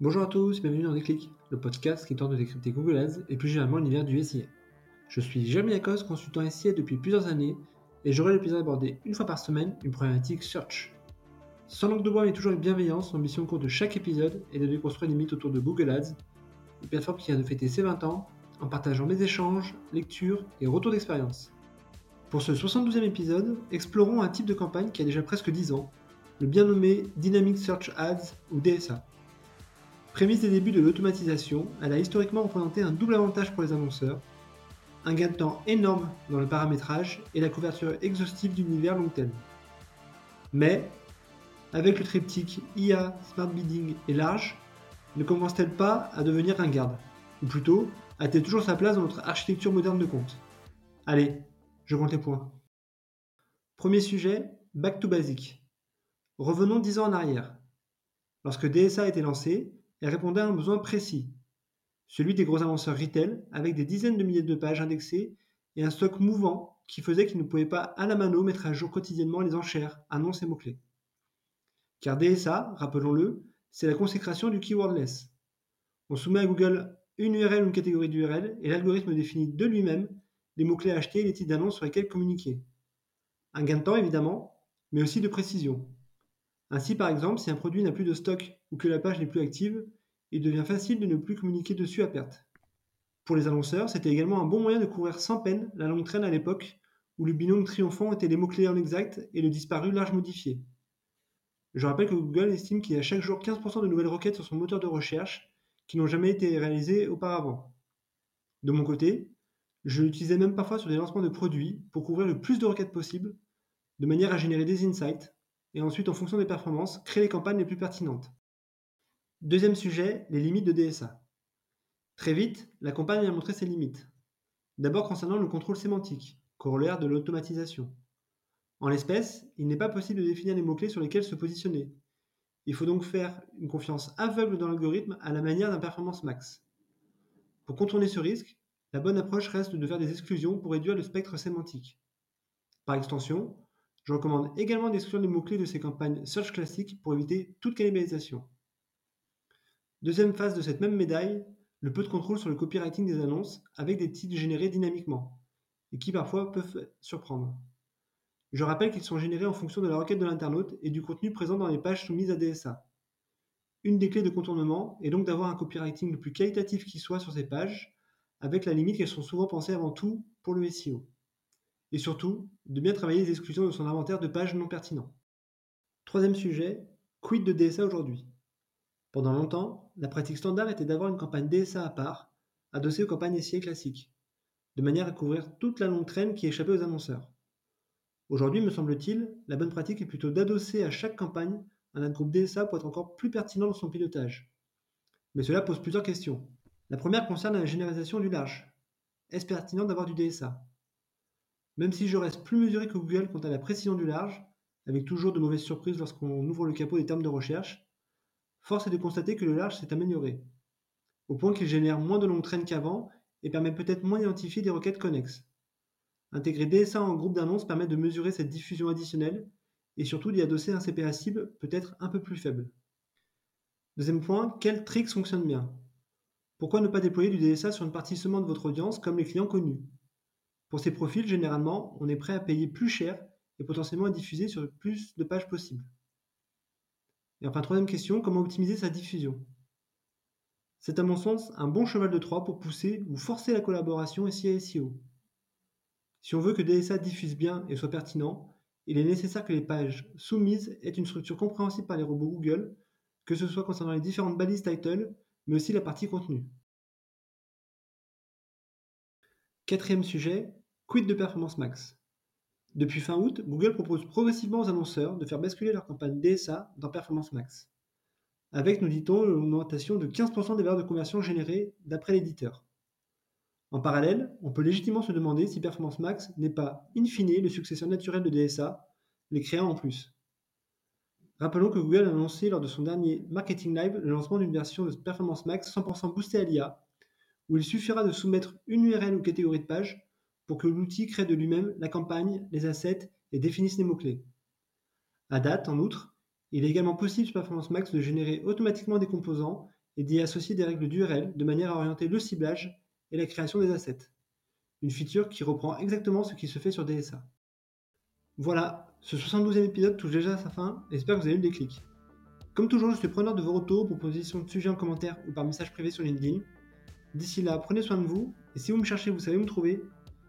Bonjour à tous, bienvenue dans Déclic, le podcast qui tente de décrypter Google Ads et plus généralement l'univers du SIA. Je suis Jérémy Lacoste, consultant SIA depuis plusieurs années et j'aurai le plaisir d'aborder une fois par semaine une problématique search. Sans langue de bois mais toujours avec bienveillance, l'ambition au cours de chaque épisode est de déconstruire les mythes autour de Google Ads, une plateforme qui vient de fêter ses 20 ans en partageant mes échanges, lectures et retours d'expérience. Pour ce 72e épisode, explorons un type de campagne qui a déjà presque 10 ans, le bien nommé Dynamic Search Ads ou DSA. Prémisse des débuts de l'automatisation, elle a historiquement représenté un double avantage pour les annonceurs, un gain de temps énorme dans le paramétrage et la couverture exhaustive d'univers long terme. Mais, avec le triptyque IA, Smart Bidding et large, ne commence-t-elle pas à devenir ringarde Ou plutôt, a-t-elle toujours sa place dans notre architecture moderne de compte? Allez, je compte les points. Premier sujet, Back to Basic. Revenons 10 ans en arrière. Lorsque DSA a été lancé, elle répondait à un besoin précis, celui des gros annonceurs retail avec des dizaines de milliers de pages indexées et un stock mouvant qui faisait qu'ils ne pouvaient pas à la mano mettre à jour quotidiennement les enchères, annonces et mots-clés. Car DSA, rappelons-le, c'est la consécration du keywordless. On soumet à Google une URL ou une catégorie d'URL et l'algorithme définit de lui-même les mots-clés achetés et les titres d'annonces sur lesquels communiquer. Un gain de temps évidemment, mais aussi de précision. Ainsi, par exemple, si un produit n'a plus de stock ou que la page n'est plus active, il devient facile de ne plus communiquer dessus à perte. Pour les annonceurs, c'était également un bon moyen de couvrir sans peine la longue traîne à l'époque où le binôme triomphant était les mots-clés en exact et le disparu large modifié. Je rappelle que Google estime qu'il y a chaque jour 15% de nouvelles requêtes sur son moteur de recherche qui n'ont jamais été réalisées auparavant. De mon côté, je l'utilisais même parfois sur des lancements de produits pour couvrir le plus de requêtes possible, de manière à générer des insights, et ensuite, en fonction des performances, créer les campagnes les plus pertinentes. Deuxième sujet, les limites de DSA. Très vite, la campagne a montré ses limites. D'abord concernant le contrôle sémantique, corollaire de l'automatisation. En l'espèce, il n'est pas possible de définir les mots-clés sur lesquels se positionner. Il faut donc faire une confiance aveugle dans l'algorithme à la manière d'un performance max. Pour contourner ce risque, la bonne approche reste de faire des exclusions pour réduire le spectre sémantique. Par extension, je recommande également d'exclure les mots-clés de ces campagnes search classiques pour éviter toute cannibalisation. Deuxième phase de cette même médaille, le peu de contrôle sur le copywriting des annonces avec des titres générés dynamiquement et qui parfois peuvent surprendre. Je rappelle qu'ils sont générés en fonction de la requête de l'internaute et du contenu présent dans les pages soumises à DSA. Une des clés de contournement est donc d'avoir un copywriting le plus qualitatif qui soit sur ces pages, avec la limite qu'elles sont souvent pensées avant tout pour le SEO et surtout de bien travailler les exclusions de son inventaire de pages non pertinents. Troisième sujet, quid de DSA aujourd'hui? Pendant longtemps, la pratique standard était d'avoir une campagne DSA à part, adossée aux campagnes SIA classiques, de manière à couvrir toute la longue traîne qui échappait aux annonceurs. Aujourd'hui, me semble-t-il, la bonne pratique est plutôt d'adosser à chaque campagne un groupe DSA pour être encore plus pertinent dans son pilotage. Mais cela pose plusieurs questions. La première concerne la généralisation du large. Est-ce pertinent d'avoir du DSA même si je reste plus mesuré que Google quant à la précision du large, avec toujours de mauvaises surprises lorsqu'on ouvre le capot des termes de recherche, force est de constater que le large s'est amélioré, au point qu'il génère moins de longues traînes qu'avant et permet peut-être moins d'identifier des requêtes connexes. Intégrer DSA en groupe d'annonces permet de mesurer cette diffusion additionnelle et surtout d'y adosser un CPA cible peut-être un peu plus faible. Deuxième point, quels tricks fonctionnent bien? Pourquoi ne pas déployer du DSA sur une partie seulement de votre audience comme les clients connus? Pour ces profils, généralement, on est prêt à payer plus cher et potentiellement à diffuser sur plus de pages possibles. Et enfin, troisième question, comment optimiser sa diffusion? C'est à mon sens un bon cheval de Troie pour pousser ou forcer la collaboration SIA-SEO. Si on veut que DSA diffuse bien et soit pertinent, il est nécessaire que les pages soumises aient une structure compréhensible par les robots Google, que ce soit concernant les différentes balises title, mais aussi la partie contenu. Quatrième sujet, quid de Performance Max? Depuis fin août, Google propose progressivement aux annonceurs de faire basculer leur campagne DSA dans Performance Max. Avec, nous dit-on, une augmentation de 15% des valeurs de conversion générées d'après l'éditeur. En parallèle, on peut légitimement se demander si Performance Max n'est pas, in fine, le successeur naturel de DSA, les créant en plus. Rappelons que Google a annoncé lors de son dernier Marketing Live le lancement d'une version de Performance Max 100% boostée à l'IA, où il suffira de soumettre une URL ou catégorie de page pour que l'outil crée de lui-même la campagne, les assets et définisse les mots-clés. À date, en outre, il est également possible sur Performance Max de générer automatiquement des composants et d'y associer des règles d'URL de manière à orienter le ciblage et la création des assets. Une feature qui reprend exactement ce qui se fait sur DSA. Voilà, ce 72e épisode touche déjà à sa fin j'espère que vous avez eu le déclic. Comme toujours, je suis preneur de vos retours, propositions de sujets en commentaire ou par message privé sur LinkedIn. D'ici là, prenez soin de vous et si vous me cherchez, vous savez où me trouver.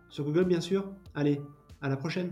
Sur Google bien sûr. Allez, à la prochaine